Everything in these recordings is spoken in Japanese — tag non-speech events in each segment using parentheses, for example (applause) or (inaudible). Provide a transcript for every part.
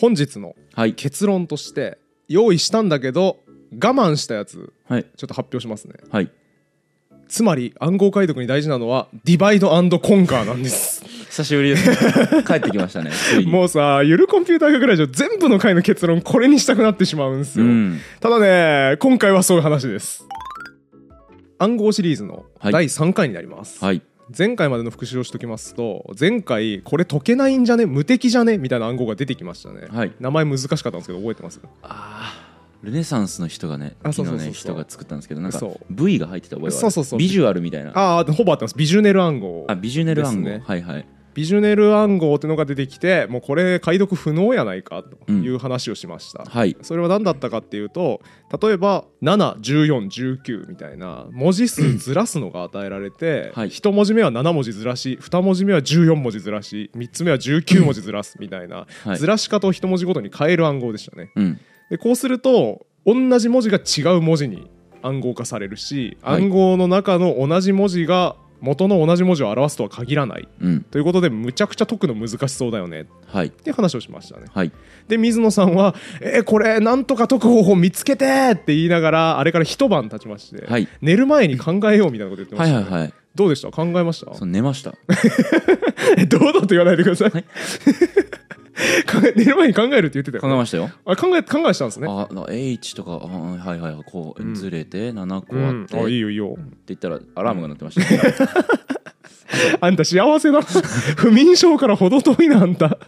本日のはい。結論として用意したんだけど我慢したやつはい。ちょっと発表しますね。はい。つまり暗号解読に大事なのはディバイドコンカーなんです。(laughs) 久しぶりですね。(laughs) 帰ってきましたねもうさゆるコンピューター学ラジオ全部の回の結論これにしたくなってしまうんですよ、うん。ただね今回はそういう話です。暗号シリーズのはい。第3回になります、はい前回までの復習をしておきますと前回これ解けないんじゃね？無敵じゃね？みたいな暗号が出てきましたね、はい。名前難しかったんですけど覚えてます？あールネサンスの人がね昨日ね人が作ったんですけどなんか V が入ってた覚えがある。そうそうそう。ビジュアルみたいな。ああほぼ合ってます。ビジュネル暗号あビジュネル暗号、ねはいはいビジュネル暗号っていうのが出てきてもうこれ解読不能やないかという話をしました、はい。それは何だったかっていうと例えば71419みたいな文字数ずらすのが与えられて、はい。1文字目は7文字ずらし2文字目は14文字ずらし3つ目は19文字ずらすみたいな、はい。ずらし方を1文字ごとに変える暗号でしたね。うん。でこうすると同じ文字が違う文字に暗号化されるし、はい。暗号の中の同じ文字が元の同じ文字を表すとは限らない。うん。ということでむちゃくちゃ解くの難しそうだよね。はい。っていう話をしましたね。はい。で水野さんは「えーこれなんとか解く方法見つけて!」って言いながらあれから一晩経ちまして、はい。寝る前に考えようみたいなこと言ってました、ね。はいはいはい。どうでした？考えました？寝ました。え堂々と言わないでください、(laughs) 寝る前に考えるって言ってたよ、考えましたよ。あ考え考えしたんですね。あな H とかあはいはいはいこうんうずれて7個うんあって、あいいってよいいよ。言ったらアラームが鳴ってました、ね (laughs) あんた幸せだ (laughs) 不眠症から程遠いなあんた、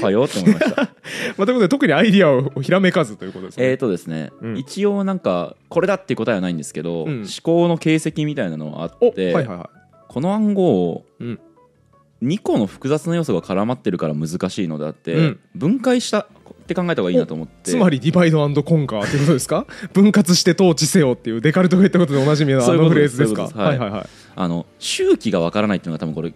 おはようって思いました。まあ、ということで特にアイディアをひらめかずということですね。えーとですね、うん。一応なんかこれだっていう答えはないんですけど、うん。思考の形跡みたいなのがあおって、はいはいはこの暗号をうん2個の複雑な要素が絡まってるから難しいのであって、うん。分解したって考えた方がいいなと思って。いつまりディバイドコンカーってことですか？分割して統治せよっていうデカルトが言ったことでおなじみのあのフレーズですか？はい。はいはいあの周期がわからないっていうのが多分これ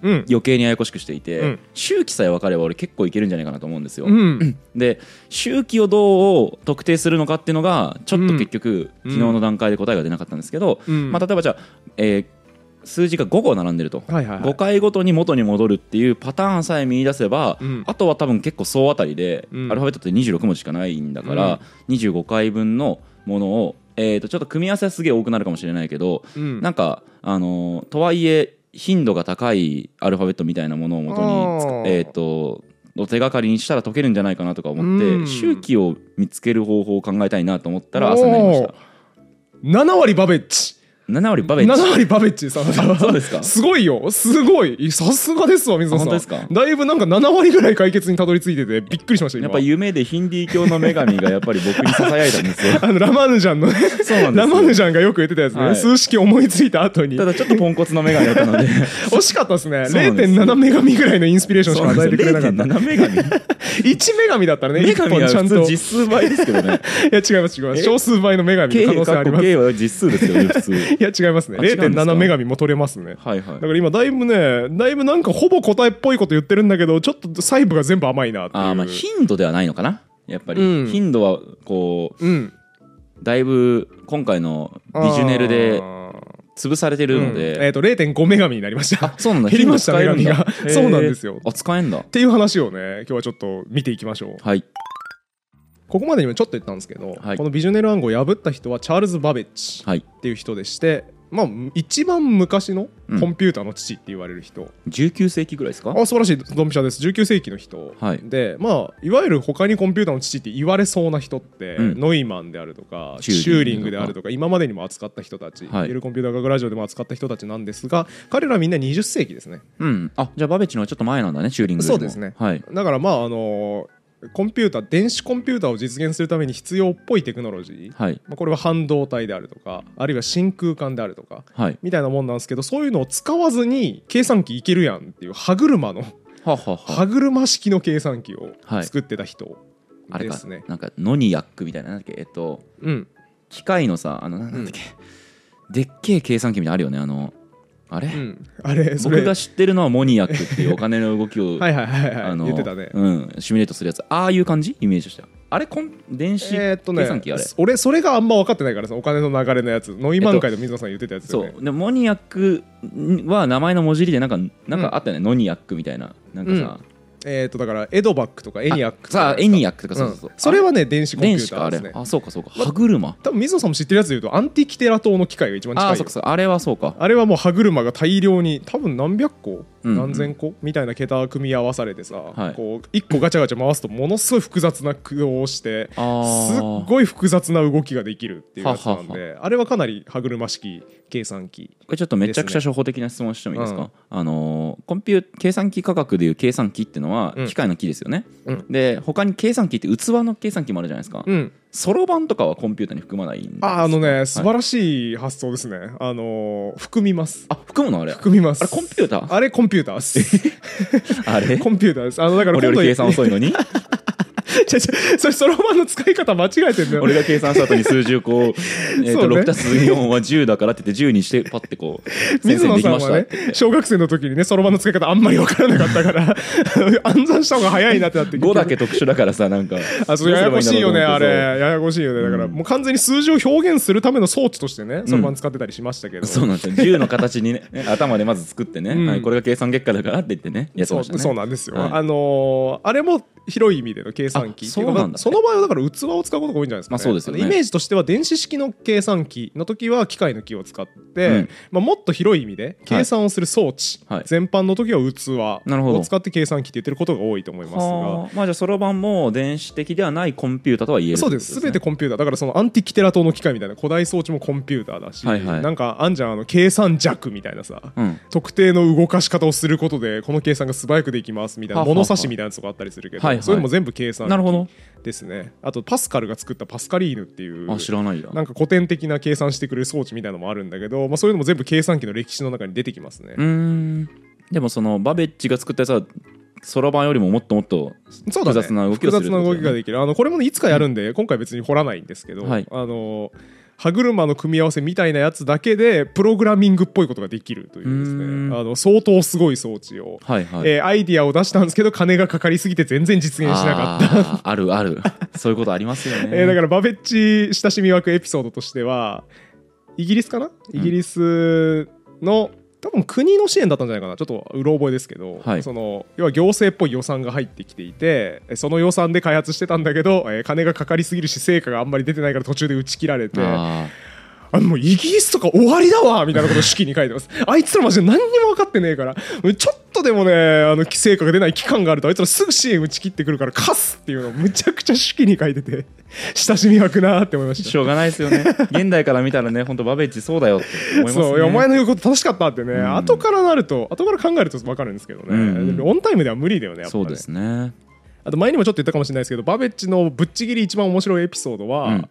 うん。余計にややこしくしていて、うん。周期さえ分かれば俺結構いけるんじゃないかなと思うんですよ、うん。で周期をどう特定するのかっていうのがちょっと結局、うん。昨日の段階で答えが出なかったんですけど、うん。まあ、例えばじゃあ、えー数字が5個並んでると、はいはいはい。5回ごとに元に戻るっていうパターンさえ見出せば、うん。あとは多分結構総当たりで、うん。アルファベットって26文字しかないんだから、25回分のものを、えー、とちょっと組み合わせはすげえ多くなるかもしれないけど、うん。なんか、あのーとはいえ頻度が高いアルファベットみたいなものを元につかあー。えっ、とお手がかりにしたら解けるんじゃないかなとか思って、うん。周期を見つける方法を考えたいなと思ったら朝になりました7割バベッチ7割バベッチ。7割バベッチさん。そうですか。すごいよ。すごい。さすがですわ水野さん。あ本当ですか？だいぶなんか7割ぐらい解決にたどり着いててびっくりしました今。やっぱ夢でヒンディー教の女神がやっぱり僕にささやいたんですよ。(laughs) あのラマヌジャンのね。そうなんですよ。ラマヌジャンがよく言ってたやつね、はい。数式思いついた後に。ただちょっとポンコツの女神だったので。(laughs) 惜しかったですね。そうなんですよ。0.7女神ぐらいのインスピレーションしか与えてくれなかった。0.7女神1女神だったらね女1神はちゃんと。実数倍ですけどね。(laughs) や違います違います。え？少数倍の女神の可能性あります。K は実数ですよね普通いや違いますね。あ違うんですか？0.7女神も取れますね。はいはい。だから今だいぶねだいぶなんかほぼ答えっぽいこと言ってるんだけどちょっと細部が全部甘いなっていう。あーまあ頻度ではないのかな？やっぱり、うん。頻度はこううん。だいぶ今回のビジュネルで潰されてるのうん。で、えっと0.5女神になりました。あそうなんだ。減りました女神が。そうなんですよ。あ使えんだ。っていう話をね今日はちょっと見ていきましょう。はいここまでにもちょっと言ったんですけど、はい。このビジュネル暗号を破った人はチャールズ・バベッジはい。っていう人でして、まあ、一番昔のうんコンピューターの父って言われる人、19世紀ぐらいですか？あ素晴らしいドンピシャです。19世紀の人、はい。でまあいわゆる他にコンピューターの父って言われそうな人って、うん。ノイマンであるとかチチューリンググであるとか今までにも扱った人たち、はい。い、るコンピューター学ラジオでも扱った人たちなんですが彼らはみんな20世紀ですね。うん。あじゃあバベッジのはちょっと前なんだねチューリングそうですね。はい。だからまああのコンピューター電子コンピューターを実現するために必要っぽいテクノロジー、はい。まあ、これは半導体であるとかあるいは真空管であるとか。はい。みたいなもんなんですけどそういうのを使わずに計算機いけるやんっていう歯車のはあはあは。あ歯車式の計算機をはい。作ってた人あれかですね。なんかノニアックみたいななんだっけ？えっとうん、機械のさあのなんだっけ、でっけえ計算機みたいなのあるよね。あのあれ、うん、あれそれ。僕が知ってるのはモニアックっていうお金の動きを (laughs) はいはいはいはい。あの言ってたね。うん、シミュレートするやつ。ああいう感じイメージとしてはあれコン電子えーっとね計算機あれ、俺それがあんま分かってないからさお金の流れのやつ。ノイマン会で水野さん言ってたやつだよね、そう。でモニアックは名前の文字入りでなんかなんかあったよね、ノニアックみたいな。なんかさ、えっ、とだからエドバックとかエニアックとか。さあエニアックとかそうそうそう、んそれはね電子コンピュ電子かあれーターですね。あそうかそうか。歯車。多分水野さんも知ってるやつでいうとアンティキテラ島の機械が一番近い。よあそうかそうか。あれはそうか。あれはもう歯車が大量に多分何百個、うんうん。何千個みたいな桁組み合わされてさ、はい。こう1個ガチャガチャ回すとものすごい複雑な駆動をしてあすっーごい複雑な動きができるっていうやつなんではあれはかなり歯車式計算機これちょっとめちゃくちゃ初歩的な質問してもいいですか？あのーコンピュー計算機価格でいう計算機っていうのはうん。機械の機ですよね、うん。で他に計算機って器の計算機もあるじゃないですか。うんそろばんとかはコンピューターに含まないんですか？ああのね素晴はいらしい発想ですね、あのー含みます。あ含むの？あれ？含みます。あれコンピューター？あれコンピューターです。(laughs) あれ？コンピューターです。あのだから俺より計算遅いのに？(laughs) それそろばんの使い方間違えてんだよ俺が計算した後に数字をこうえーとそうね。6たす4は10だからって言って10にしてパッてこう先水野さんはね小学生の時にねそろばんの使い方あんまり分からなかったから (laughs) 暗算した方が早いなってなって5だけ特殊だからさなんか。あそうややこしいよねあれ。ややこしいよねだからうん。もう完全に数字を表現するための装置としてねそろばん使ってたりしましたけど、そうなんですよ。10の形にね (laughs) 頭でまず作ってね、うん。はい、これが計算結果だからって言ってねやってそうましたね。そうなんですよ、はい。あのーあれも広い意味での計算機あその場合はだから器を使うことが多いんじゃないですか、ね。まあそうですよね。イメージとしては電子式の計算機の時は機械の機を使って、うん。まあ、もっと広い意味で計算をする装置、はい。全般の時は器を使って計算機って言ってることが多いと思いますが。はあ。まあじゃあそろばんも電子的ではないコンピューターとは言えるそうです。全てコンピューター。だからそのアンティキテラ島の機械みたいな古代装置もコンピューターだし、はいはい。なんかあんじゃんあの計算弱みたいなさ、うん。特定の動かし方をすることでこの計算が素早くできますみたいな物差しみたいなやつがあったりするけど、はいはい。そういうのも全部計算なるほど。ですねあとパスカルが作ったパスカリーヌっていうあ知らないや。なんか古典的な計算してくれる装置みたいなのもあるんだけど、まあ、そういうのも全部計算機の歴史の中に出てきますね、うーん。でもそのバベッジが作ったやつはそろばんよりももっともっと複雑な動きをする複雑な動きができる。あのこれもねいつかやるんで、今回別に掘らないんですけど、はい。あの歯車の組み合わせみたいなやつだけでプログラミングっぽいことができるというですね。あの相当すごい装置を、はいはい、えーアイディアを出したんですけど金がかかりすぎて全然実現しなかった。あるある。そういうことありますよね、えーだからバベッチ親しみ枠エピソードとしてはイギリスかな？イギリスの多分国の支援だったんじゃないかな。ちょっとうろ覚えですけど、はい。その要は行政っぽい予算が入ってきていてえその予算で開発してたんだけど、えー金がかかりすぎるし成果があんまり出てないから途中で打ち切られてああもうイギリスとか終わりだわみたいなことを手記に書いてます。あいつらマジで何にも分かってねえからちょっとでもねあの成果が出ない期間があるとあいつらすぐ支援打ち切ってくるから貸すっていうのをむちゃくちゃ手記に書いてて (laughs) 親しみ湧くなって思いました。ーしょうがないですよね現代から見た。らね本当バベッジそうだよって思いますねそうお前の言うこと正しかったってね、ん。後からなると後から考えると分かるんですけどね、うんうん。オンタイムでは無理だよねやっぱねそうですね。あと前にもちょっと言ったかもしれないですけどバベッジのぶっちぎり一番面白いエピソードは、うん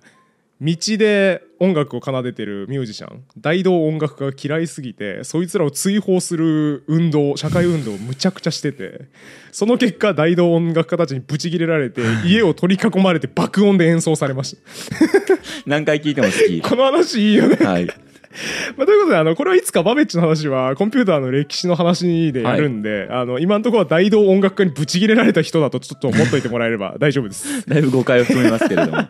道で音楽を奏でてるミュージシャン大道音楽家が嫌いすぎてそいつらを追放する運動社会運動をむちゃくちゃしてて (laughs) その結果大道音楽家たちにブチギレられて (laughs) 家を取り囲まれて爆音で演奏されました。(laughs) 何回聞いても好き。この話いいよね。はい。まあ、ということであのこれはいつかバベッチの話はコンピューターの歴史の話でやるんで、あの今のところは大道音楽家にブチギレられた人だとちょっと思っといてもらえれば大丈夫です、だいぶ誤解を含めますけれども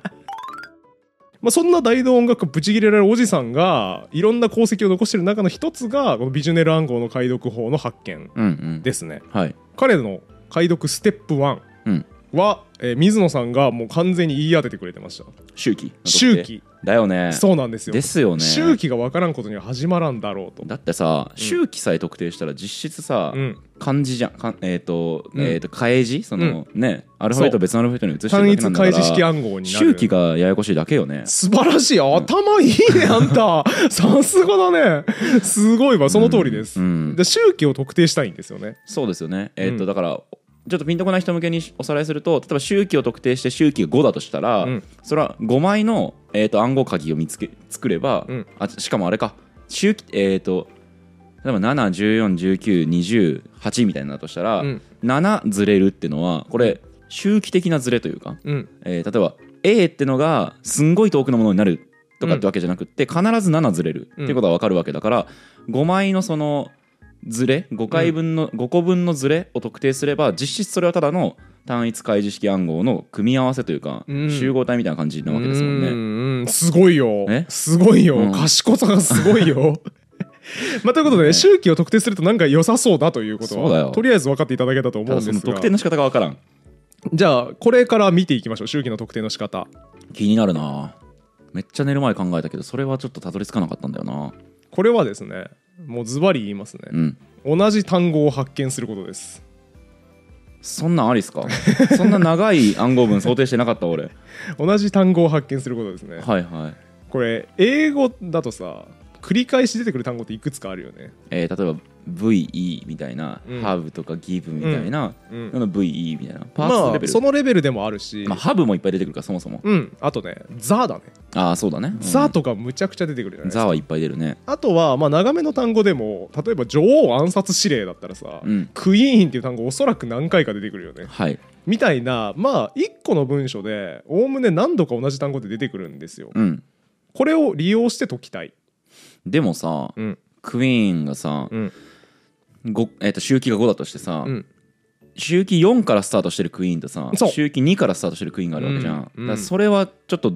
まあ、そんな大道音楽家ブチギレられるおじさんがいろんな功績を残している中の一つがこのビジュネル暗号の解読法の発見うんうん。ですね。はい。彼の解読ステップ1うん。は、えー水野さんがもう完全に言い当ててくれてました。周期周期だよね。そうなんですよ。ですよね。周期が分からんことには始まらんだろうと。だってさ周期さえ特定したら実質さ、うん。漢字じゃん。かんえっ、と,、うん。えー、と漢字その、ねアルファベットを別のアルファベットに移して単一開示式暗号になる。周期がややこしいだけよね。(laughs) 素晴らしい。頭いいね (laughs) あんた。さすがだね。すごいわ。その通りです、うん。で周期を特定したいんですよね。そうですよね。えっ、と、うん。だからちょっとピンとこない人向けにおさらいすると例えば周期を特定して周期が5だとしたら、うん。それは5枚の、えー、と暗号鍵を見つけ作れば、うん。あしかもあれか。周期えっ、と例えば714192028みたいになるとしたら、うん。7ずれるっていうのはこれ周期的なずれというか、うん。えー例えば A ってのがすんごい遠くのものになるとかってわけじゃなくって、必ず7ずれるっていうことが分かるわけだから、5枚のそのずれ5回分の、5個分のずれを特定すれば実質それはただの単一開示式暗号の組み合わせというか、うん。集合体みたいな感じなわけですもんね。うんうんすごいよ。え？すごいよ、うん。賢さがすごいよ。(laughs) (laughs) まあ、ということで、ね周期を特定するとなんか良さそうだということそうだよ。はとりあえず分かっていただけたと思たうんですが。特定の仕方がわからん。じゃあこれから見ていきましょう周期の特定の仕方。気になるな。めっちゃ寝る前考えたけどそれはちょっとたどり着かなかったんだよな。これはですねもうズバリ言いますね。う、ん。同じ単語を発見することです。そんなんありっすか？(laughs) そんな長い暗号文想定してなかった俺。(laughs) 同じ単語を発見することですね。はいはい。これ英語だとさ繰り返し出てくる単語っていくつかあるよね。えー例えば VE みたいな、うん。Have とか Give みたいな、うん。の VE みたいなパーツまのレベル、あそのレベルでもあるし、まあ、ハブもいっぱい出てくるからそもそも。うん。あとねザだね、ああそうだね、うん。ザとかむちゃくちゃ出てくるじゃないですか。ザはいっぱい出るね。あとはまあ長めの単語でも例えば女王暗殺指令だったらさ、うん。クイーンっていう単語おそらく何回か出てくるよね。はい。みたいなまあ1個の文章でおおむね何度か同じ単語で出てくるんですよ。うん。これを利用して解きたい。でもさ、うん。クイーンがさ、うん。ごえー、と周期が5だとしてさ、うん。周期4からスタートしてるクイーンとさ周期2からスタートしてるクイーンがあるわけじゃん、うん。だからそれはちょっと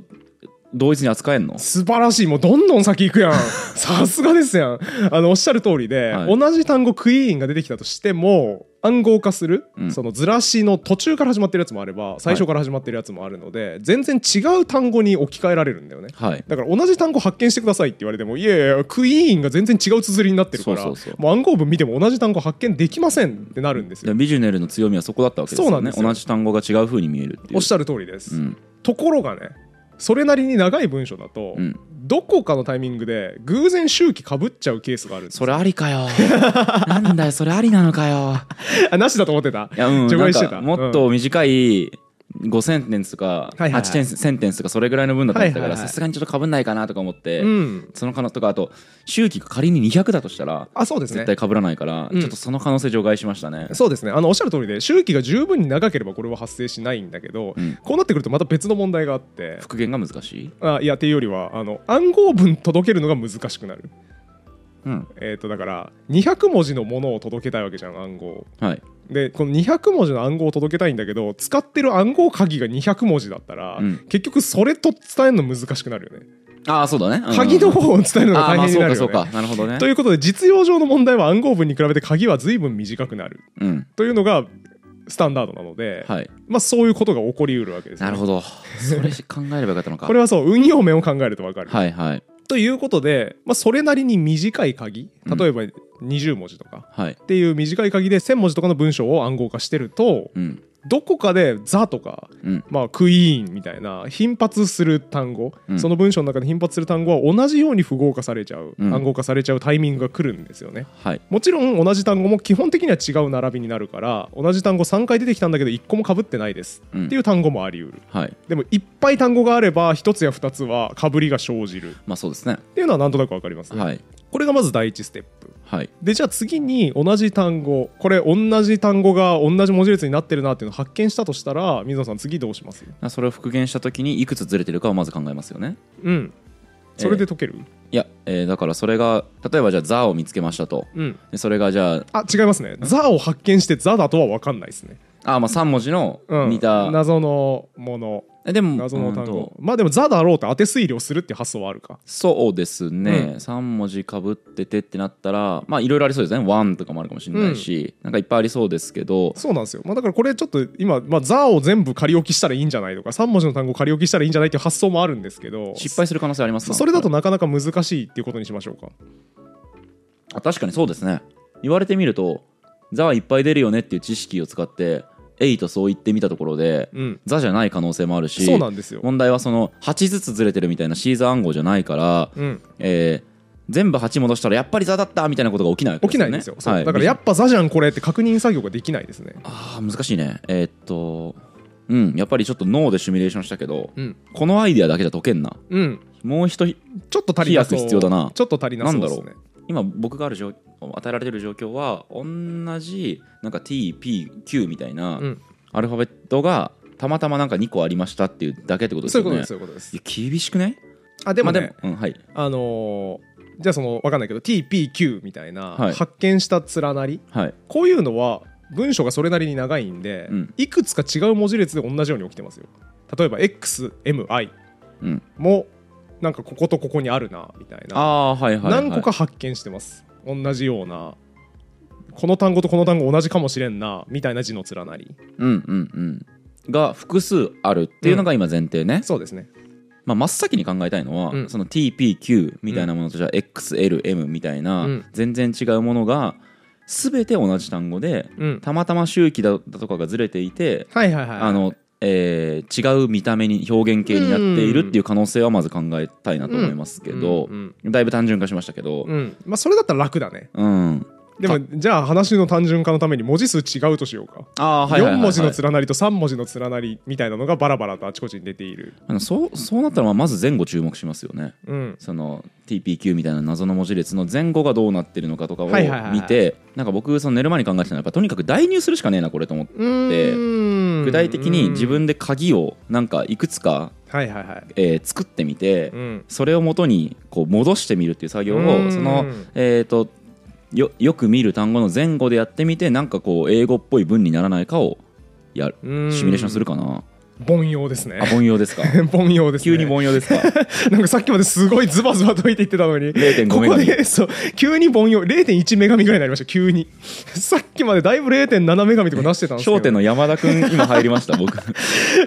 同一に扱えんの？素晴らしい。もうどんどん先行くやん。(laughs) さすがですやん。あのおっしゃる通りで、はい。同じ単語クイーンが出てきたとしても暗号化する、うん。そのずらしの途中から始まってるやつもあれば最初から始まってるやつもあるので、全然違う単語に置き換えられるんだよね。はい。だから同じ単語発見してくださいって言われてもいやいやクイーンが全然違う綴りになってるからそうそうそう。もう暗号文見ても同じ単語発見できませんってなるんですよ。でビジュネルの強みはそこだったわけですよね。そうなんですよ。同じ単語が違う風に見えるっていう。おっしゃる通りです、うん。ところがねそれなりに長い文章だと、うん。どこかのタイミングで偶然周期かぶっちゃうケースがあるそれありかよ。(laughs) なんだよそれありなのかよ。(laughs) あなしだと思ってた。いやうんもっと短い5センテンスとかはいはいはい。8センテンスとかそれぐらいの文だと思ったからさすがにちょっとかぶんないかなとか思って、うん。その可能とかあと周期が仮に200だとしたらあそうですね。絶対かぶらないから、うん。ちょっとその可能性除外しましたね、そうですね。あのおっしゃる通りで周期が十分に長ければこれは発生しないんだけど、うん。こうなってくるとまた別の問題があって。復元が難しい、あいやっていうよりはあの暗号文届けるのが難しくなる。うん。えっ、とだから200文字のものを届けたいわけじゃん暗号はい、でこの200文字の暗号を届けたいんだけど使ってる暗号鍵が200文字だったら、うん。結局それと伝えるの難しくなるよね、ああそうだね、うん。鍵の方を伝えるのが大変になるよね、なるほどね。ということで実用上の問題は暗号文に比べて鍵は随分短くなる。うん。というのがスタンダードなので、はい。まあ、そういうことが起こりうるわけです、ね、なるほど。それ考えればよかったのか。(laughs) これはそう運用面を考えると分かる、はいはいということで、まあ、それなりに短い鍵例えば20文字とか。はい。っていう短い鍵で1000文字とかの文章を暗号化してるとうんどこかで「ザ」とか、うん。まあ、クイーンみたいな頻発する単語、うん。その文章の中で頻発する単語は同じように符号化されちゃう、うん。暗号化されちゃうタイミングが来るんですよね。はい。もちろん同じ単語も基本的には違う並びになるから同じ単語3回出てきたんだけど1個も被ってないです。うん。っていう単語もあり得る。はい。でもいっぱい単語があれば1つや2つは被りが生じる。っまあそうですね。ていうのはなんとなく分かりますね、はいこれがまず第一ステップ。はい。でじゃあ次に同じ単語これ同じ単語が同じ文字列になってるなっていうのを発見したとしたら水野さん次どうします？それを復元した時にいくつずれてるかをまず考えますよね。うん。それで解ける、いや、えーだからそれが例えばじゃあ「ザ」を見つけましたと。うん。でそれがじゃああ違いますね「ザ」を発見して「ザ」だとは分かんないですね、あまあ3文字のうん、似た、謎のもの。えでも謎の単うんと。語まあでも「ザ」だろうって当て推理をするっていう発想はあるか。そうですね、う3文字かぶっててってなったらまあいろいろありそうですね「ワン」とかもあるかもしれないし、なんかいっぱいありそうですけど。そうなんですよ、まあ、だからこれちょっと今「まあ、ザ」を全部仮置きしたらいいんじゃないとか3文字の単語仮置きしたらいいんじゃないっていう発想もあるんですけど失敗する可能性ありますかそそれだとなかなか難しいっていうことにしましょうか。あ確かにそうですね。言われてみると「ザ」はいっぱい出るよねっていう知識を使って「エイ」とそう言ってみたところでうん「ザ」じゃない可能性もあるしそうなんですよ、問題はその8ずつずれてるみたいなシーザー暗号じゃないから、うん、えー全部8戻したらやっぱり「ザ」だったみたいなことが起きないわけ起きないんですよ、はい。だからやっぱ「ザ」じゃんこれって確認作業ができないですね。あー難しいね。えーっとうん。やっぱりちょっと脳でシミュレーションしたけどうん、このアイディアだけじゃ解けんな。うん、もう一人ちょっと足りなそう。必要だな。ちょっと足りなそうですなんね今僕がある状与えられてる状況は同じなんか TPQ みたいなうん。アルファベットがたまたまなんか2個ありましたっていうだけってことですよね。そういうことです厳しくない？あでもね、まあ、でも、うん、はい。あのーじゃあその分かんないけど TPQ みたいなはい。発見した連なり、はい。こういうのは文章がそれなりに長いんで、うん。いくつか違う文字列で同じように起きてますよ。例えば XMI うん。もなんかこことここにあるなみたいな。あはいはい、はい、何個か発見してます。同じような。この単語とこの単語同じかもしれんなみたいな字の連なり。うんうんうん。が複数あるっていうのが今前提ね、そうですね。まあ、真っ先に考えたいのは、うん。その TPQ みたいなものとじゃあ XLM みたいなうん。全然違うものが全て同じ単語でうん。たまたま周期だだとかがずれていてはいはいはい。あの、えー違う見た目に表現形になっているっていう可能性はまず考えたいなと思いますけど、うんだいぶ単純化しましたけどうんうん。まあそれだったら楽だね。うん、でもじゃあ話の単純化のために文字数違うとしようか。あはいはいはい、4はい、文字の連なりと3文字の連なりみたいなのがバラバラとあちこちに出ている。あのそうそうなったらまあまず前後注目しますよね。うん。その TPQ みたいな謎の文字列の前後がどうなってるのかとかをはいはいはい見てなんか僕その寝る前に考えてたのはやっぱとにかく代入するしかねえなこれと思って。具具体的に自分で鍵をなんかいくつか、はいはいはい。えー作ってみてうん。それを元にこう戻してみるっていう作業うん。をそのえーとよよく見る単語の前後でやってみてなんかこう英語っぽい文にならないかをやシミュレーションするかな凡庸ですね。あ凡庸ですか？(laughs) 凡庸ですね。急に凡庸ですか？(laughs) なんかさっきまですごいズバズバ解いて言ってたのに。0.5ここメガビでそう急に凡庸0.1メガミぐらいになりました。急に (laughs) さっきまでだいぶ0.7メガミとか出してたんですけど。焦点の山田君今入りました僕。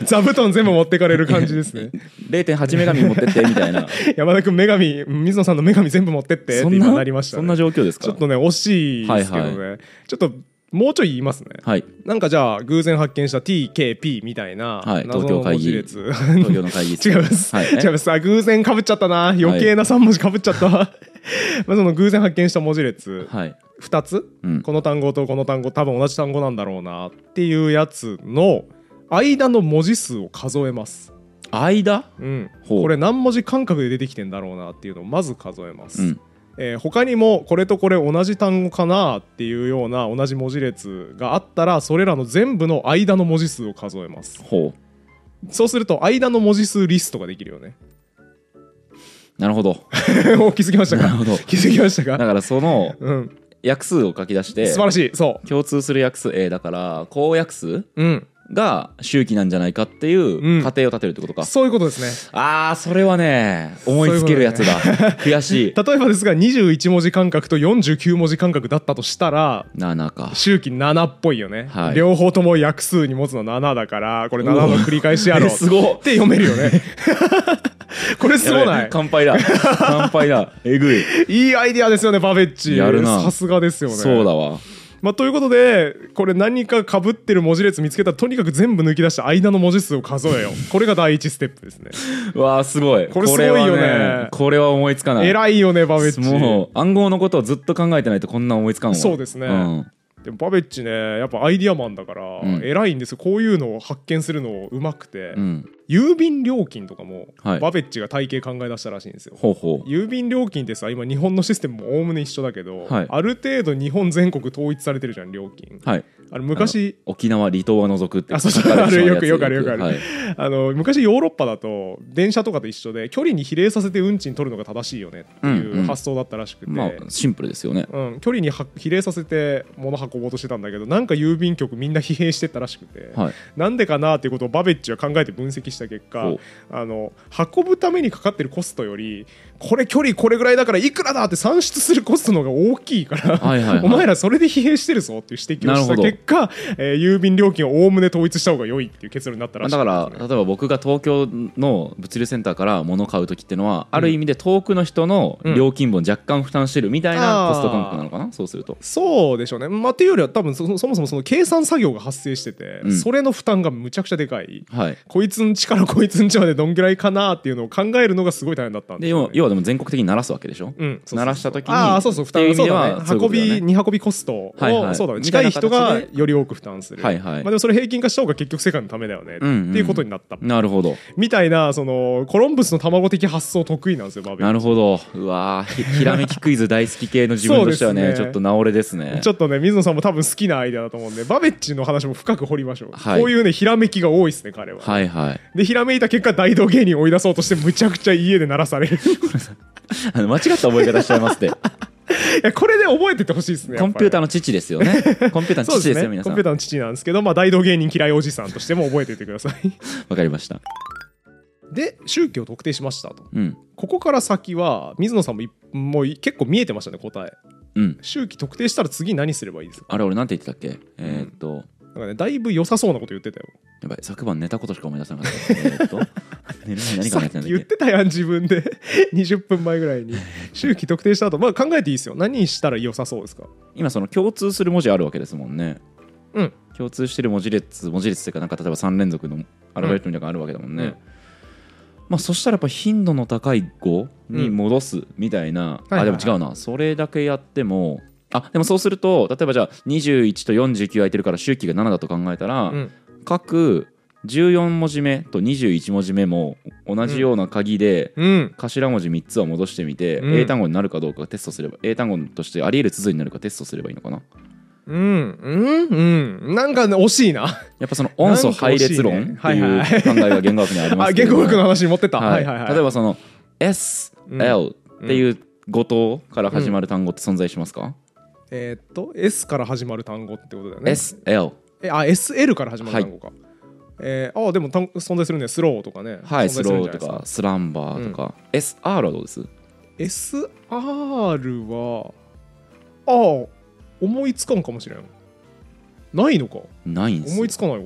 座布団全部持ってかれる感じですね。0.8メガミ持ってってみたいな。山田君女神水野さんの女神全部持ってってって今そんななりました、ね、そんな状況ですか？ちょっとね惜しいですけどね、はい。ちょっともうちょい言いますね。はい。なんかじゃあ偶然発見した TKP みたいなはい謎の文字列。東京の会議室。(laughs) 違います、はい、違います。あ偶然かぶっちゃったな。余計な3文字かぶっちゃった。わ (laughs) まあその偶然発見した文字列。はい。2つ、うん。この単語とこの単語多分同じ単語なんだろうなっていうやつの間の文字数を数えます、間？うん、これ何文字間隔で出てきてんだろうなっていうのをまず数えます、うんえー他にもこれとこれ同じ単語かなっていうような同じ文字列があったらそれらの全部の間の文字数を数えます。ほう。そうすると間の文字数リストができるよね。なるほど。(laughs) お気づきましたか？なるほど。気づきましたか？だからそのうん。訳数を書き出して素晴らしい。そ共通する訳数。A だから公訳数？ううんが周期なんじゃないかっていう仮定を立てるってことか、そういうことですね。あーそれはね思いつけるやつだ。悔しい。(laughs) 例えばですが21文字間隔と49文字間隔だったとしたら7か。周期7っぽいよね、はい。両方とも訳数に持つの7だからこれ7の繰り返しやろえ (laughs) すごっ。って読めるよね。(laughs) これすごない？乾杯だ。乾杯だ。えぐい。いいアイディアですよねバベッチ。やるな。さすがですよね。そうだわまあ、ということでこれ何か被ってる文字列見つけたらとにかく全部抜き出して間の文字数を数えよう。これが第一ステップですね。うわーすごい。これすごいよね。これは思いつかない。偉いよねバベッチ。もう暗号のことをずっと考えてないとこんな思いつかんわ。そうですね。んでもバベッチねやっぱアイディアマンだから、うん。偉いんですよ。こういうのを発見するのうまくて、うん。郵便料金とかも、はい。バベッチが体系考え出したらしいんですよ。ほうほう。郵便料金ってさ今日本のシステムもおおむね一緒だけど、はい。ある程度日本全国統一されてるじゃん料金。はいあれ昔沖縄離島は除くってあそうそうあるよくよくあるよくある。はい。あの昔ヨーロッパだと電車とかと一緒で距離に比例させて運賃取るのが正しいよねってうんいううん発想だったらしくて、まあシンプルですよね。うん、距離には比例させて物運ぼうとしてたんだけどなんか郵便局みんな疲弊してったらしくて、はい。なんでかなっていうことをバベッチは考えて分析した結果あの運ぶためにかかってるコストよりこれ距離これぐらいだからいくらだって算出するコストの方が大きいから、はいはいはい。お前らそれで疲弊してるぞっていう指摘をした結果、えー郵便料金をおおむね統一した方が良いっていう結論になったらしい。ね、から例えば僕が東京の物流センターから物を買う時っていうのは、ある意味で遠くの人の料金分若干負担してるみたいなコスト感覚なのかな、そうすると。そうでしょうね、まあ、っていうよりは多分そそもそもその計算作業が発生してて、うん。それの負担がむちゃくちゃでかい。はい。こいつんちからこいつんちまでどんぐらいかなっていうのを考えるのがすごい大変だったんでよ、ね、要はでも全国的に鳴らすわけでしょ、うん、そうそうそう。鳴らした時にああそうそう負担そうだね。は運び荷運びコストを、はいはい。そうだ近い人がより多く負担する、はいはい。まあ、でもそれ平均化した方が結局世界のためだよね、うんうんっていうことになった。なるほど。みたいなそのコロンブスの卵的発想得意なんですよバーベなるほど。うわーひひらめきクイズ大好き系の自分としてはねちょっと直れですね。ちょっとね水野さんも多分好きなアイデアだと思うんでバベッチの話も深く掘りましょう、はい。こういうねひらめきが多いですね彼は、はいはい。でひらめいた結果大道芸人を追い出そうとしてむちゃくちゃ家で鳴らされるいあの間違った覚え方しちゃいますって。(laughs) やこれで覚えててほしいですねコンピューターのの父ですよね。コンピューターの父ですすよ皆さん。ねコンピューターの父なんですけど、まあ、大道芸人嫌いおじさんとしても覚えておいてください。わかりました。で周期を特定しましたと。うん。ここから先は水野さんもいもう結構見えてましたね答え。うん。周期特定したら次何すればいいですか？あれ俺なんて言ってたっけ？えーっとなんかねだいぶ良さそうなこと言ってたよ。やばい昨晩寝たことしか思い出せなかった。えーっと。(laughs) 寝る前に何さ考えてたんだっけ？っき言ってたやん自分で。(laughs) 20分前ぐらいに。(laughs) 周期特定した後。まあ考えていいですよ。何したら良さそうですか？今その共通する文字あるわけですもんね。うん。共通してる文字列文字列っていうかなんか例えば3連続のアルファベットみたいなのがあるわけだもんね、うん。まあそしたらやっぱ頻度の高い語に戻すみたいな、はいはいはいあでも違うなそれだけやってもあでもそうすると例えばじゃあ21と49空いてるから周期が7だと考えたら、うん。各14文字目と21文字目も同じような鍵で、うん。頭文字3つは戻してみて、うん。英単語になるかどうかテストすれば英単語としてあり得る綴りになるかテストすればいいのかな？うん。うん。うん。なんかね惜しいな。やっぱその音素配列論っていう考えが言語学にありますあけど。言語学の話に持ってた、は、はいいはいはい。例えばその SL っていう語頭から始まる単語って存在しますか、えーっと S から始まる単語ってことだよね ?SL えあ SL から始まる単語か、えーあでも単存在するね。スローとかね。はいスローとかスランバーとか、SR はどうです SR はああ思いつかんかもしれん。ないのか？ないんですよ。思いつかないわ。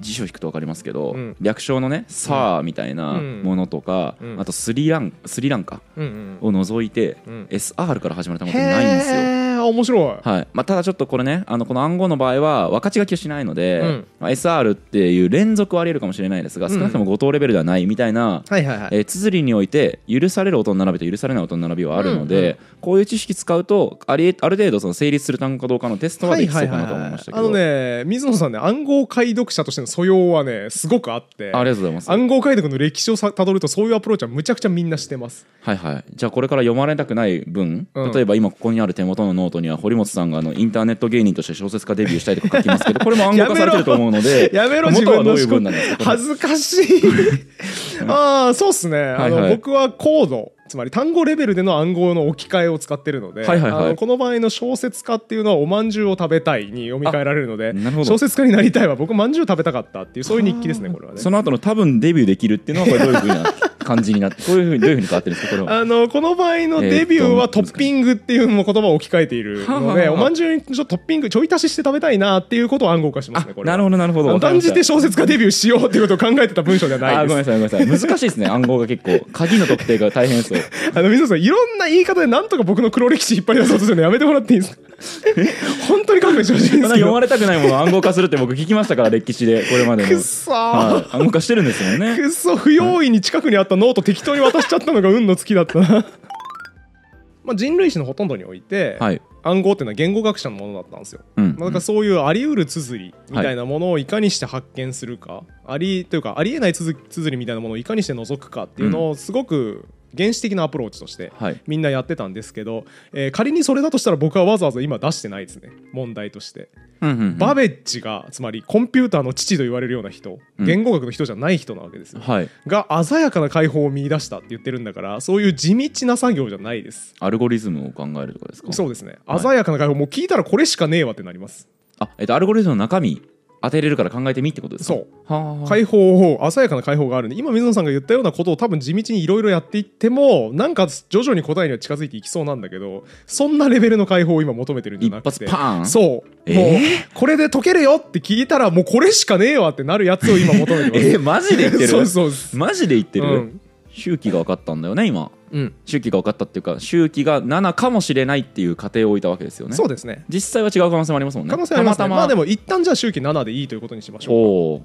辞書引くと分かりますけど、うん。略称のね「サー」みたいなうん。ものとか、うん。あとスリランスリランカうんうんを除いて、うん。SR から始まる単語ってないんですよ。面白い。はい。まあ、ただちょっとこれねあのこの暗号の場合は分かち書きをしないので、うん。まあ、SR っていう連続はあり得るかもしれないですがうん。少なくとも5等レベルではないみたいな、はいはいはい。えー綴りにおいて許される音の並びと許されない音の並びはあるので、うんうんこういう知識使うとありある程度その成立する単語かどうかのテストはできそうかなと思いましたけど、あのね水野さんね暗号解読者としての素養はねすごくあってありがとうございます。暗号解読の歴史をさたどるとそういうアプローチはむちゃくちゃみんなしてます。はいはい。じゃあこれから読まれたくない文、うん。例えば今ここにある手元のノートには堀本さんがあのインターネット芸人として小説家デビューしたいとか書きますけど (laughs) これも暗号化されてると思うのでやめろ自元はどういう文なんですか？恥ずかしい。(laughs) ああそうっすね。あの、はいはい。僕はコードつまり単語レベルでの暗号の置き換えを使ってるので、はいはいはい。あのこの場合の小説家っていうのはおまんじゅうを食べたいに読み替えられるので小説家になりたいは僕まんじゅう食べたかったっていうそういう日記ですねこれはね。その後の多分デビューできるっていうのはこれどういうふうな感じになってこういうふうにどういうふうに変わってるんですか？これは。あのこの場合のデビューはトッピングっていうのも言葉を置き換えているのでおまんじゅうにちょっとトッピングちょい足しして食べたいなっていうことを暗号化しますねこれは。なるほどなるほど。断じて小説家デビューしようっていうことを考えてた文章ではないです。あごめんなさいごめんなさい。難しいですね。暗号が結構。鍵の特定が大変そう (laughs) あの水野さんいろんな言い方でなんとか僕の黒歴史引っ張り出そうとするのやめてもらっていいですか？(laughs) 本当に勘弁してほしいんですけど。読まれたくないものを暗号化するって僕聞きましたから歴史でこれまでの。くっそー、はい、暗号化してるんですもんね。くっそ不用意に近くにあったノート適当に渡しちゃったのが運の尽きだったな。(laughs) まあ人類史のほとんどにおいて、はい、暗号っていうのは言語学者のものだったんですよ。うん。まあだからそういうあり得る綴りみたいなものをいかにして発見するか、ありというかありえない綴綴りみたいなものをいかにして除くかっていうのをすごく原始的なアプローチとしてはい。みんなやってたんですけど、えー仮にそれだとしたら僕はわざわざ今出してないですね。問題として、うんうんうん。バベッジがつまりコンピューターの父と言われるような人うん。言語学の人じゃない人なわけですよ、はい。が鮮やかな解放を見出したって言ってるんだからそういう地道な作業じゃないです。アルゴリズムを考えるとかですか？そうですね。はい。鮮やかな解放もう聞いたらこれしかねえわってなります。あえっとアルゴリズムの中身当てれるから考えてみってことですか？そう。はあ。解放を鮮やかな解放があるんで今水野さんが言ったようなことを多分地道にいろいろやっていってもなんか徐々に答えには近づいていきそうなんだけどそんなレベルの解放を今求めてるんじゃ一なくて。発パーン。そう、えー？もうこれで解けるよって聞いたらもうこれしかねえわってなるやつを今求めてます。(laughs) えー、マジで言ってる？(laughs) そうそうマジで言ってる、うん周期が分かったんだよね今。うん。周期が分かったっていうか周期が7かもしれないっていう仮定を置いたわけですよね。そうですね。実際は違う可能性もありますもんね。可能性ありますね。たまたままあでも一旦じゃあ周期7でいいということにしましょう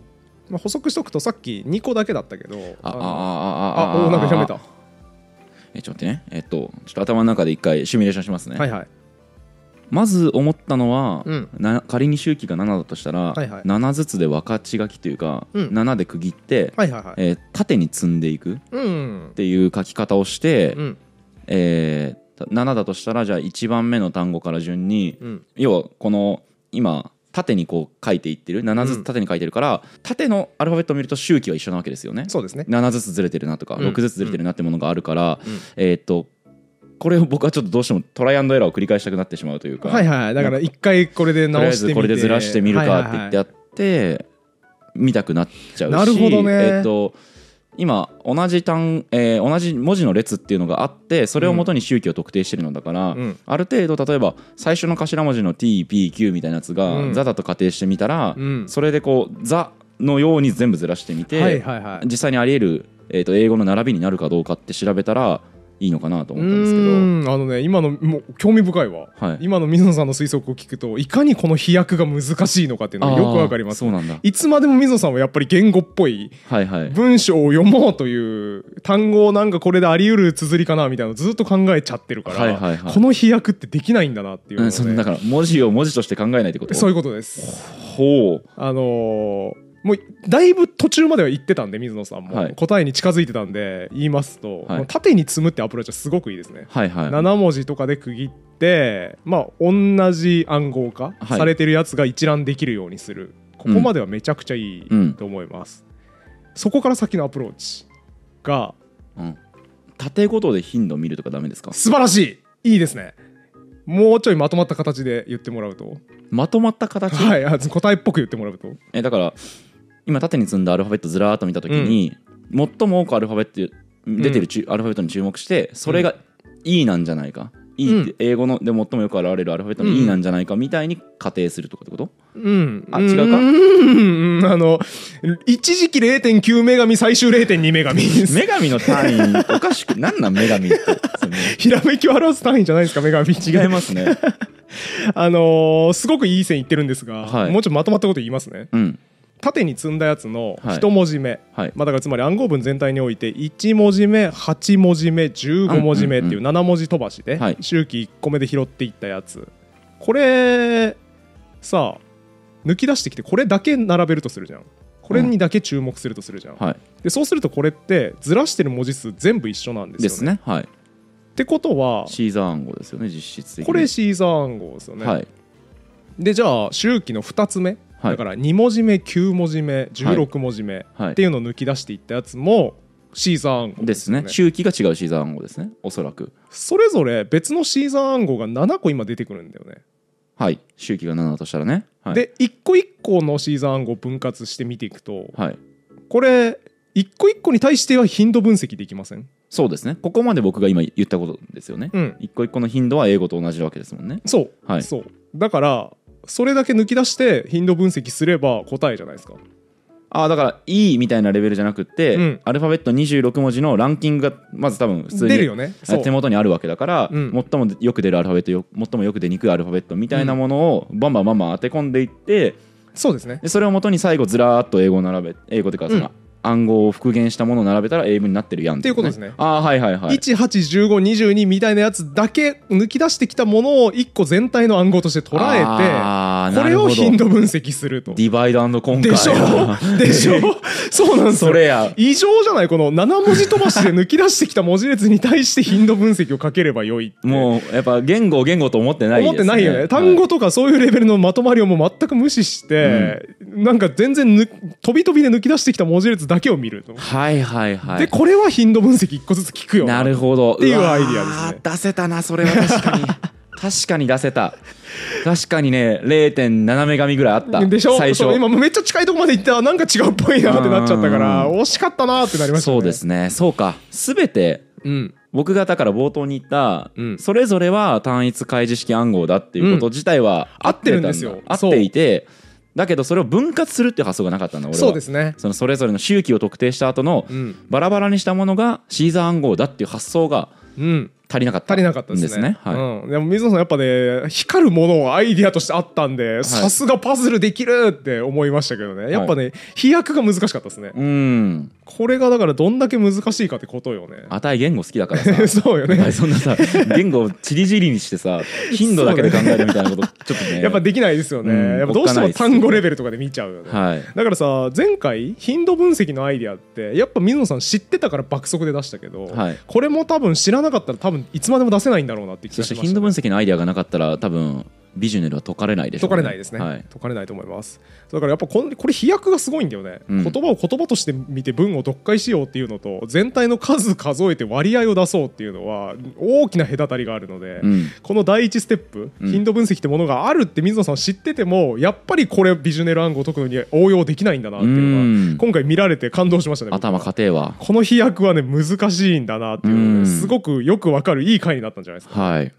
まあ、補足しとくとさっき2個だけだったけどのああああああおなんかひらめた。えちょっと待ってね。えっとちょっと頭の中で一回シミュレーションしますね、はいはいまず思ったのは、うん。な仮に周期が7だとしたら、はいはい。7ずつで分かち書きというか、うん。7で区切って、はいはいはい。えー縦に積んでいくっうん。ていう書き方をして、うん。えー7だとしたらじゃあ1番目の単語から順にうん。要はこの今縦にこう書いていってる7ずつ縦に書いてるから、縦のアルファベットを見ると周期は一緒なわけですよね。そうですね。7ずつずれてるなとかうん。6ずつずれてるなってものがあるから、うん。えーっとこれを僕はちょっとどうしてもトライアンドエラーを繰り返したくなってしまうというか、はいはい。だから一回これでとりあえ直してみてずこれでずらしてみるかって言ってやって見たくなっちゃうしなるほどね。えっと今同じ単、えー同じ文字の列っていうのがあってそれをもとに周期を特定してるのだから、うん。ある程度例えば最初の頭文字の TPQ みたいなやつが、うん。ザだと仮定してみたら、うん。それでこうザのように全部ずらしてみて、はいはいはい。実際にあり得る、えー、と英語の並びになるかどうかって調べたらいいのかなとう思ったんですけど。あのね今のもう興味深いわ、はい。今の水野さんの推測を聞くといかにこの飛躍が難しいのかっていうのがよくわかります。そうなんだ。いつまでも水野さんはやっぱり言語っぽいはいはい。文章を読もうという単語をなんかこれであり得る綴りかなみたいなのをずっと考えちゃってるから、はいはいはい。この飛躍ってできないんだなっていうね。うん、だから文字を文字として考えないってこと？そういうことです。ほう。あのーもうだいぶ途中までは言ってたんで水野さんも、はい。答えに近づいてたんで言いますと、はい。縦に積むってアプローチはすごくいいですね、はいはい7文字とかで区切ってまあ同じ暗号化はい。されてるやつが一覧できるようにする、ここまではめちゃくちゃいいうんと思います、そこから先のアプローチがうん、縦ごとで頻度見るとかダメですか？素晴らしい！いいですね。もうちょいまとまった形で言ってもらうと。まとまった形、はい。あ答えっぽく言ってもらうと。えだから今縦に積んだアルファベットずらーっと見た時に、最も多くアルファベット出てるアルファベットに注目してそれが E なんじゃないか、E って英語ので最もよく現れるアルファベットの E なんじゃないかみたいに仮定するとかってこと、うん。あ違うか？うん。あの一時期0.9メガミ最終0.2メガミ女神の単位おかしくなんなん女神って？(laughs) ひらめきを表す単位じゃないですかメガミ違いますね。(laughs) あのーすごくいい線いってるんですが、はい。もうちょっとまとまったこと言いますね。うん縦に積んだやつのはい。一文字目、はい。まあ、だからつまり暗号文全体において1文字目8文字目15文字目っていううん7文字飛ばしではい。周期1個目で拾っていったやつ。これさ抜き出してきてこれだけ並べるとするじゃん。これにだけ注目するとするじゃん、はい。でそうするとこれってずらしてる文字数全部一緒なんですよね。ね。はい。ってことはシーザー暗号ですよね実質的に。これシーザー暗号ですよね、はい。でじゃあ周期の2つ目、はい。だから2文字目9文字目16文字目はい。っていうのを抜き出していったやつもシーザー暗号ですね。よ周期が違うシーザー暗号ですね。おそらく。それぞれ別のシーザー暗号が7個今出てくるんだよね、はい。周期が7だとしたらね。はい。で1個1個のシーザー暗号を分割して見ていくとはい。これ1個1個に対しては頻度分析できません？そうですね。ここまで僕が今言ったことですよね、うん。一個一個の頻度は英語と同じわけですもんね。そう、はい。そう。だからそれだけ抜き出して頻度分析すれば答えじゃないですか。ああだから E みたいなレベルじゃなくって、うん。アルファベット26文字のランキングがまず多分普通に出るよね。手元にあるわけだから、うん。最もよく出るアルファベットよ最もよく出にくいアルファベットみたいなものをバンバンバンバン当て込んでいってそうですね。でそれを元に最後ずらーっと英語を並べ英語というかその、うん暗号を復元したものを並べたら英文になってるやんっていうことですね。ああはいはいはい。181522みたいなやつだけ抜き出してきたものを1個全体の暗号として捉えてこれを頻度分析すると。ディバイドコンカーでしょ。でしょ。(laughs) そうなんですよ。それや。異常じゃないこの7文字飛ばしで抜き出してきた文字列に対して頻度分析をかければよいもうやっぱ言語を言語と思ってないね、思ってないよね。単語とかそういうレベルのまとまりをもう全く無視して、なんか全然ぬ飛び飛びで抜き出してきた文字列だけを見ると、はいはいはい。でこれは頻度分析1個ずつ聞くよな。るほど。っていうアイディアですね。出せたなそれは確かに。(laughs) 確かに出せた。確かにね0.7メガミぐらいあった。でしょ？最初。今めっちゃ近いところまで行ったらなんか違うっぽいなってなっちゃったからうん。惜しかったなってなりましたね。そうですね。そうか。全てうん。僕がだから冒頭に言った、うん。それぞれは単一開示式暗号だっていうこと自体は合ってるんですよ。合っていてだけどそれを分割するっていう発想がなかったんだ俺は。そうですね。そのそれぞれの周期を特定した後のうん。バラバラにしたものがシーザー暗号だっていう発想がうん足りなかった。足りなかったですね。はい。うん、でも水野さんやっぱね光るものをアイディアとしてあったんでさすがパズルできるって思いましたけどね。やっぱね、飛躍が難しかったですね。うん。これがだからどんだけ難しいかってことよね。あたい言語好きだからさ。(laughs) そうよね。そんなさ言語をちりぢりにしてさ頻度だけで考えるみたいなことちょっとね。やっぱできないですよね、うん。やっぱどうしても単語レベルとかで見ちゃうよね、はい。だからさ前回頻度分析のアイディアってやっぱ水野さん知ってたから爆速で出したけど、はい。これも多分知らなかったら多分いつまでも出せないんだろうなって気そしてがしまして、頻度分析のアイデアがなかったら多分ビジュネルは解かれないでしょう解かれないですね、はい、解かれないと思います。だからやっぱこんこれ飛躍がすごいんだよね、うん。言葉を言葉として見て文を読解しようっていうのと全体の数数えて割合を出そうっていうのは大きな隔たりがあるので、うん。この第一ステップ、うん。頻度分析ってものがあるって水野さん知っててもやっぱりこれビジュネル暗号を解くのに応用できないんだなっていうのうん。が今回見られて感動しましたね頭家庭は。この飛躍はね難しいんだなっていうすごくよくわかるいい回になったんじゃないですか。はい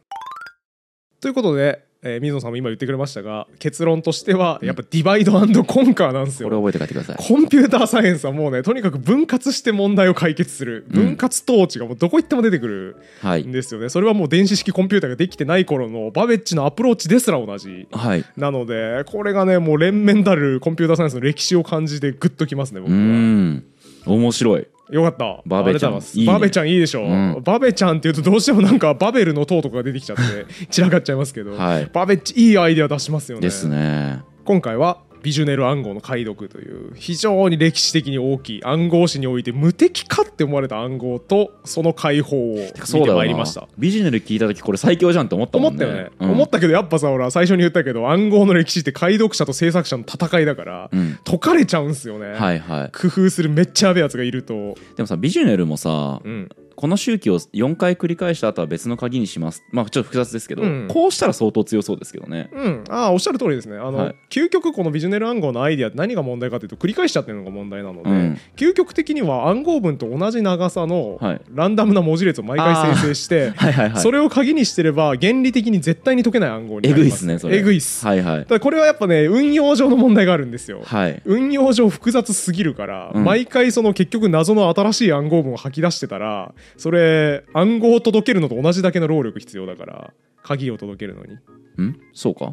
ということで、えー水野さんも今言ってくれましたが結論としてはやっぱディバイドコンカーなんですよ。これ覚えて帰ってください。コンピューターサイエンスはもうねとにかく分割して問題を解決する。うん。分割統治がもうどこ行っても出てくるはいんですよね、それはもう電子式コンピューターができてない頃のバベッジのアプローチですら同じはい。なのでこれがねもう連綿たるコンピューターサイエンスの歴史を感じてグッときますねう僕は。ん面白い。よかった。バベちゃんいいいね。バベちゃんいいでしょ、うん。バベちゃんっていうとどうしてもなんかバベルの塔とかが出てきちゃって散らかっちゃいますけど、はい。バベッチいいアイデア出しますよね。ですね。今回はビジュネル暗号の解読という非常に歴史的に大きい暗号史において無敵かって思われた暗号とその解放を見てまいりました。ビジネル聞いた時これ最強じゃんって思ったもんね。思ったよね、うん思ったけどやっぱさほら最初に言ったけど暗号の歴史って解読者と制作者の戦いだから、うん。解かれちゃうんすよね、はいはい。工夫するめっちゃやべえやつがいると、でもさビジュネルもさうん、この周期を4回繰り返した後は別の鍵にします。まあちょっと複雑ですけど、うん。こうしたら相当強そうですけどね。うん、ああおっしゃる通りですね。あの、はい。究極このビジュネル暗号のアイディアって何が問題かというと繰り返しちゃってるのが問題なので、うん。究極的には暗号文と同じ長さのはい。ランダムな文字列を毎回生成して、(laughs) はいはいはい。それを鍵にしてれば原理的に絶対に解けない暗号になります。えぐいっすねそれ。えぐいっす、はいはい。ただこれはやっぱね運用上の問題があるんですよ、はい。運用上複雑すぎるから、うん。毎回その結局謎の新しい暗号文を吐き出してたらそれ暗号を届けるのと同じだけの労力必要だから鍵を届けるのに。ん？そうか？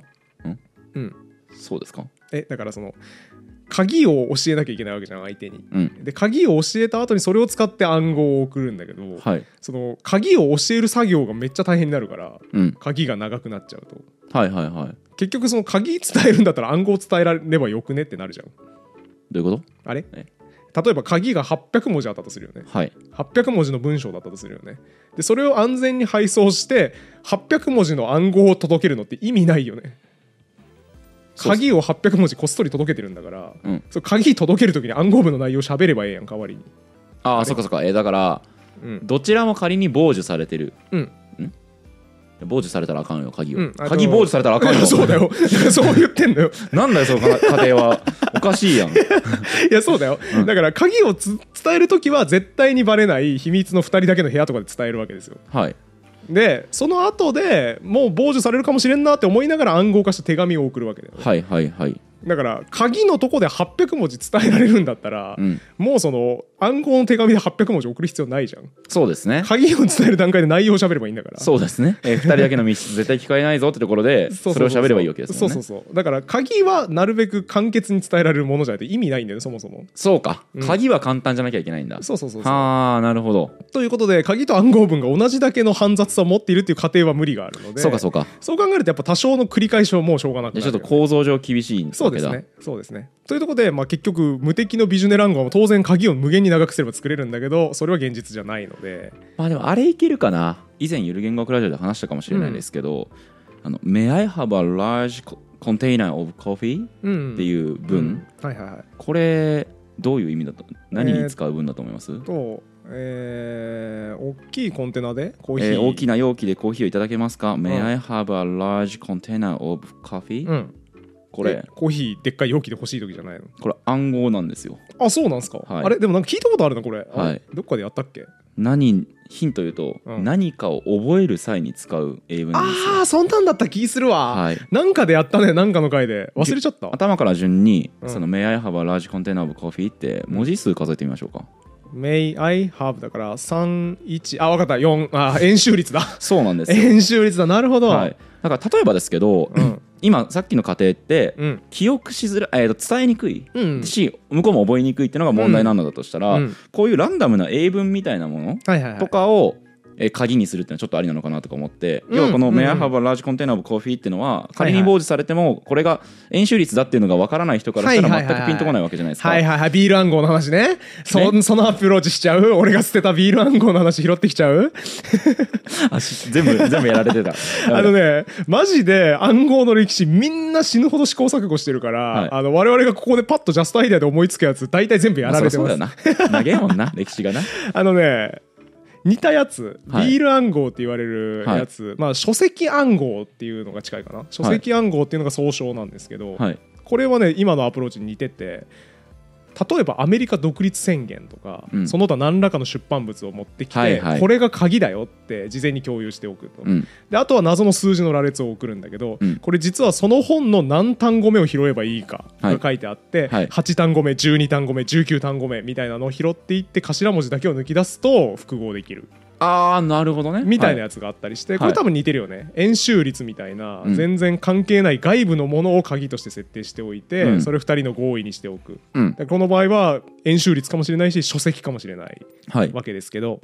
ん？うん。そうですか？えだからその鍵を教えなきゃいけないわけじゃん相手に。うん。で鍵を教えた後にそれを使って暗号を送るんだけど、はい。その鍵を教える作業がめっちゃ大変になるからうん。鍵が長くなっちゃうと。はいはいはい。結局その鍵伝えるんだったら暗号伝えらればよくねってなるじゃん。どういうこあれ？え？例えば鍵が800文字あったとするよね。とはい。800文字の文章だったとするよね。でそれを安全に配送して800文字の暗号を届けるのって意味ないよね。鍵を800文字こっそり届けてるんだから、うん。そう鍵届ける時に暗号文の内容喋ればええやん代わりに。ああそっかそっか。えーだからうん。どちらも仮に傍受されてる。うん傍受されたらあかんよ鍵を、うん鍵傍受されたらあかんよ。(laughs) そうだよ。(laughs) そう言ってんだよ。なんだよその家庭は。おかしいやん。(laughs) いやそうだよ、うん。だから鍵をつ伝える時は絶対にバレない秘密の2人だけの部屋とかで伝えるわけですよ。はい。でその後でもう傍受されるかもしれんなって思いながら暗号化した手紙を送るわけだよね、はいはいはいだから鍵のとこで800文字伝えられるんだったら、うん。もうその暗号の手紙で800文字送る必要ないじゃん。そうですね。鍵を伝える段階で内容を喋ればいいんだから。そうですね、えー、2人だけの密室絶対聞かれないぞってところで (laughs) それを喋ればいいわけですね。そうそうそう。だから鍵はなるべく簡潔に伝えられるものじゃないと意味ないんだよねそもそも。そうか、うん。鍵は簡単じゃなきゃいけないんだ。そうそうそうそう。はあなるほど。ということで鍵と暗号文が同じだけの煩雑さを持っているっていう過程は無理があるので。そうかそうか。そう考えるとやっぱ多少の繰り返しはもうしょうがなくなるよね。ちょっと構造上厳しいわけだそうですね。そうですね。というところで、まあ、結局無敵のビジュネル暗号も当然鍵を無限に長くすれば作れるんだけどそれは現実じゃないので。まあでもあれいけるかな？以前ゆる言語学ラジオで話したかもしれないですけど「あの May I have a large container of coffee?」うん。っていう文、うん。はいはいはい。これどういう意味だと？何に使う文だと思います、とえー、大きいコンテナでコーヒー、えー大きな容器でコーヒーをいただけますか、ん ?May I have a large container of coffee?、うんこれ。えコーヒーでっかい容器で欲しい時じゃないの？これ暗号なんですよ。あそうなんすか、はい。あれ？でもなんか聞いたことあるなこれ、あはい。どっかでやったっけ？何ヒント言うと、うん。何かを覚える際に使う英文ああそんなんだった気するわ、はい。なんかでやったねなんかの回で。忘れちゃった。頭から順に、うん。その May I have a large container of coffee って文字数数えてみましょうか、May I have だから31あ分かった。4あ円周率だ。そうなんですよ、(laughs) 円周率だ。なるほど、はい、だから例えばですけど、うん今さっきの過程って、うん。記憶しづらい、えーと伝えにくい。うん。し向こうも覚えにくいっていうのが問題なんだとしたら、うん。こういうランダムな英文みたいなものとかをえー鍵にするっていうのはちょっとありなのかなとか思って、うん要はこの「うん May I have a large container of coffee」っていうのは仮に傍受されてもこれが円周率だっていうのがわからない人からしたら全くピンとこないわけじゃないですか。はいはいはい。ビール暗号の話ね。そねそのアプローチしちゃう。俺が捨てたビール暗号の話拾ってきちゃう。(laughs) あし全部全部やられてた。(laughs) あのねマジで暗号の歴史みんな死ぬほど試行錯誤してるから、はい。あの我々がここでパッとジャストアイデアで思いつくやつ大体全部やまあられてそりゃそうますだよな。長えもんな歴史がな。(laughs) あのね似たやつ、はい。ビール暗号って言われるやつ、まあ書籍暗号っていうのが近いかな。書籍暗号っていうのが総称なんですけど、はい。これはね今のアプローチに似てて例えばアメリカ独立宣言とか、うん。その他何らかの出版物を持ってきて、はいはい。これが鍵だよって事前に共有しておくと、うん。であとは謎の数字の羅列を送るんだけど、うん。これ実はその本の何単語目を拾えばいいかが書いてあって、はい。8単語目12単語目19単語目みたいなのを拾っていって頭文字だけを抜き出すと複合できるああなるほどね。はみたいなやつがあったりして、これ多分似てるよね。円周率みたいな、うん。全然関係ない外部のものを鍵として設定しておいて、うん。それ2人の合意にしておく。うん。でこの場合は円周率かもしれないし書籍かもしれないはい。わけですけど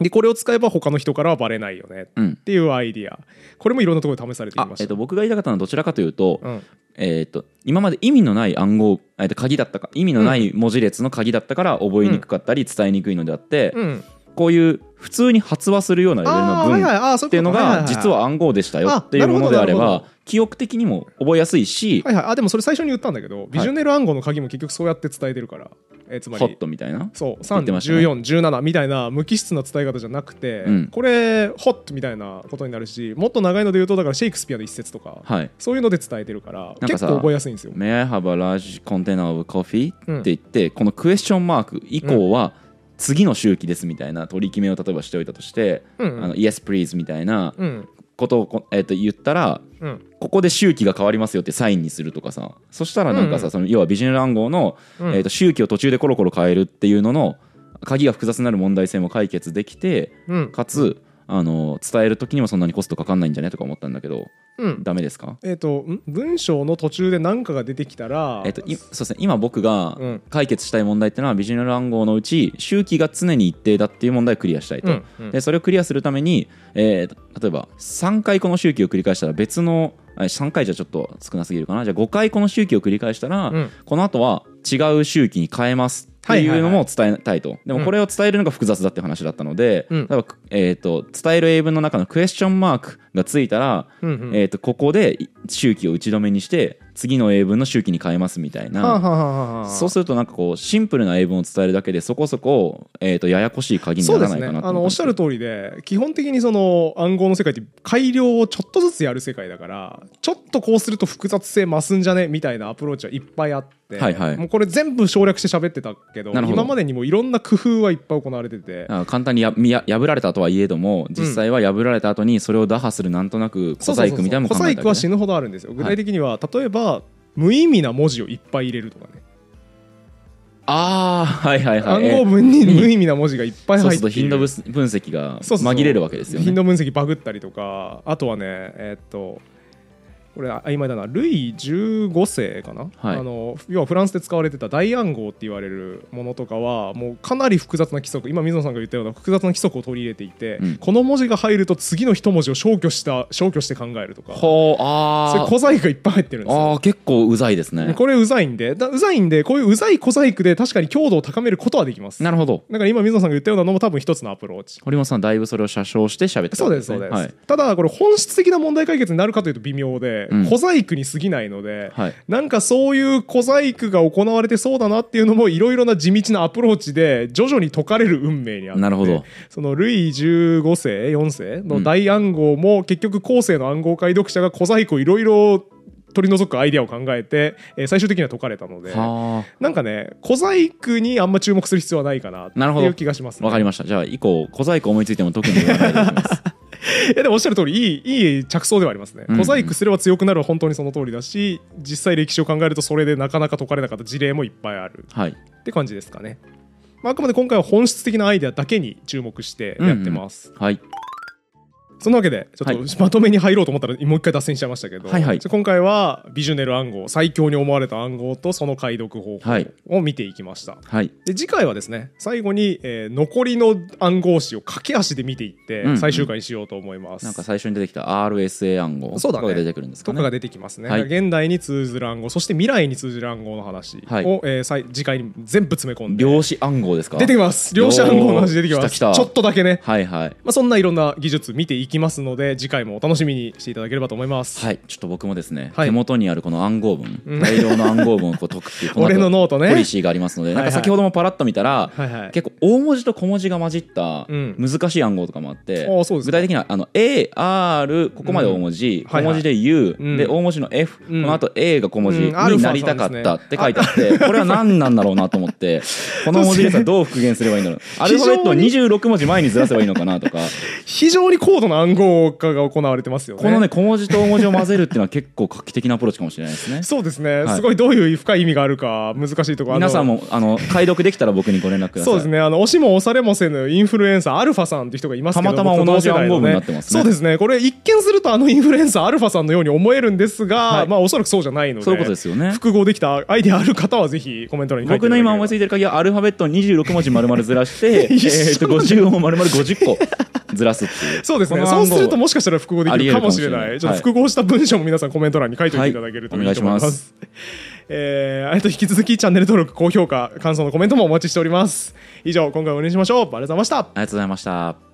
でこれを使えば他の人からはバレないよねうん。っていうアイディア。これもいろんなところで試されていました。あえっと、僕が言いたかったのはどちらかというと,、うん。えっと今まで意味のない暗号、えっと、鍵だったか意味のない文字列の鍵だったから覚えにくかったり伝えにくいのであって、うんこういう普通に発話するようなレベルの文っていうのが実は暗号でしたよっていうものであれば記憶的にも覚えやすいし、はいはい。あでもそれ最初に言ったんだけど、ビジョネル暗号の鍵も結局そうやって伝えてるから、えーつまホッりトみたいな？そう言ってましたね。31417みたいな無機質な伝え方じゃなくて、うん。これホットみたいなことになるしもっと長いので言うとだからシェイクスピアの一節とか、はい。そういうので伝えてるから結構覚えやすいんですよ。May I have a large container of coffee? うんって言ってこのクエスチョンマーク以降は次の周期ですみたいな取り決めを例えばしておいたとして、うんあの Yes please みたいなうん。ことをこ、えっと言ったらうん。ここで周期が変わりますよってサインにするとかさ。そしたらなんかさ、うんその要はビジネル暗号の、うん。えー、と周期を途中でコロコロ変えるっていうのの鍵が複雑になる問題性も解決できてうん。かつあの伝える時にもそんなにコストかかんないんじゃねとか思ったんだけどうん。ダメですか？えっ、とん？文章の途中で何かが出てきたら、えっと、いそうですね。今僕がうん。解決したい問題っていうのはビジネル暗号のうち周期が常に一定だっていう問題をクリアしたいと、うんうん。でそれをクリアするために、えー例えば3回この周期を繰り返したら別のあ3回じゃちょっと少なすぎるかな。じゃあ5回この周期を繰り返したら、うん。この後は違う周期に変えますっていうのも伝えたいと、でもこれを伝えるのが複雑だって話だったので、うん。例えばえー、と伝える英文の中のクエスチョンマークがついたら、うんうん。えー、とここで周期を打ち止めにして次の英文の周期に変えますみたいな、そうするとなんかこうシンプルな英文を伝えるだけでそこそこ、えー、とややこしい鍵にならないかなと思ったんですのおっしゃる通りで基本的にその暗号の世界って改良をちょっとずつやる世界だからちょっとこうすると複雑性増すんじゃねみたいなアプローチはいっぱいあって、はいはい。もうこれ全部省略して喋ってたけどなるほど。今までにもいろんな工夫はいっぱい行われてて。あ簡単にや破られたとはいえども実際は破られた後にそれを打破するなんとなく小細工みたいなのも小細工は死ぬほどあるんですよ。具体的には、例えば無意味な文字をいっぱい入れるとかね、ああはいはいはい。暗号文に無意味な文字がいっぱいそう入っている。すると頻度分分析がそうそうそう。紛れるわけですよね。頻度分析バグったりとか。あとはねえーっとこれ曖昧だな。ルイ15世かな、はい。あの要はフランスで使われてた大暗号って言われるものとかはもうかなり複雑な規則。今水野さんが言ったような複雑な規則を取り入れていて、うん。この文字が入ると次の一文字を消去した消去して考えるとか。ほうそういうあ小細工がいっぱい入ってるんですあよー結構うざいですね。これうざいんでだうざいんでこういううざい小細工で確かに強度を高めることはできます。なるほど。だから今水野さんが言ったようなのも多分一つのアプローチ。堀本さんだいぶそれを写生して喋ってたそうですそうです、はい。ただこれ本質的な問題解決になるかというと微妙で、うん。小細工に過ぎないので、はい。なんかそういう小細工が行われてそうだなっていうのもいろいろな地道なアプローチで徐々に解かれる運命にあってなるほど。そのルイ15世4世の大暗号も結局後世の暗号解読者が小細工をいろいろ取り除くアイデアを考えて、えー最終的には解かれたのではなんかね小細工にあんま注目する必要はないかなっていう気がします、わかりました。じゃあ以降小細工思いついても特に言わないでおきますいやでもおっしゃる通りいいいい着想ではありますね、うん。小細工すれば強くなるは本当にその通りだし実際歴史を考えるとそれでなかなか解かれなかった事例もいっぱいある。はい。って感じですかね、まあ、あくまで今回は本質的なアイデアだけに注目してやってます、はいそんなわけでちょっと、はい。まとめに入ろうと思ったらもう一回脱線しちゃいましたけど、はいはい。今回はビジュネル暗号最強に思われた暗号とその解読方法はい。を見ていきました、はい。で次回はですね最後に、えー残りの暗号詞を駆け足で見ていって、うん最終回にしようと思います。なんか最初に出てきた RSA 暗号そうだね。とかが出てくるんですかね。とかが出てきますね、はい。現代に通ずる暗号そして未来に通じる暗号の話を、はい。えー次回に全部詰め込んで。量子暗号ですか？出てきます。量子暗号の話出てきます。ちょっとだけね。はいはい。まあ、そんないろんな技術見ていきますので次回もお楽しみにしていただければと思います、はいちょっと僕もですね、はい。手元にあるこの暗号文うん。大量の暗号文をこう解くっていうこ俺のノートね。ポリシーがありますので、はいはい。なんか先ほどもパラッと見たら、はいはい。結構大文字と小文字が混じったうん。難しい暗号とかもあって、うですか具体的にはあの AR ここまで大文字、うん。はいはい。小文字で U、うん。で大文字の F、うん。この後 A が小文字になりたかったって書いてあって、これは何なんだろうなと思って (laughs) この文字列はどう復元すればいいんだろうアルファベットを26文字前にずらせばいいのかなとか。(laughs) 非常に高度な暗号化が行われてますよね。このね小文字と大文字を混ぜるっていうのは結構画期的なアプローチかもしれないですね。そうですね、はい。すごいどういう深い意味があるか難しいところ皆さんもあの解読できたら僕にご連絡ください。そうですね。あの押しも押されもせぬインフルエンサーアルファさんっていう人がいますけどたまたま同じ暗号文になってますね。そうですね。これ一見するとあのインフルエンサーアルファさんのように思えるんですが、はい。まあおそらくそうじゃないのでそういうことですよね。複合できたアイデアある方はぜひコメント欄に書いて僕の今思い。ついいてる限りはアルファベットを26文字丸々ずらしてえ一緒ーと50を丸々50個ずらすっていう。そうですねそうするともしかしたら複合できるかもしれない。ちょっと複合した文章も皆さんコメント欄に書いておいていただけるとはいいいと思います,、お願い。しますえーあと引き続きチャンネル登録高評価感想のコメントもお待ちしております。以上今回はお願いしましょう。ありがとうございました。ありがとうございました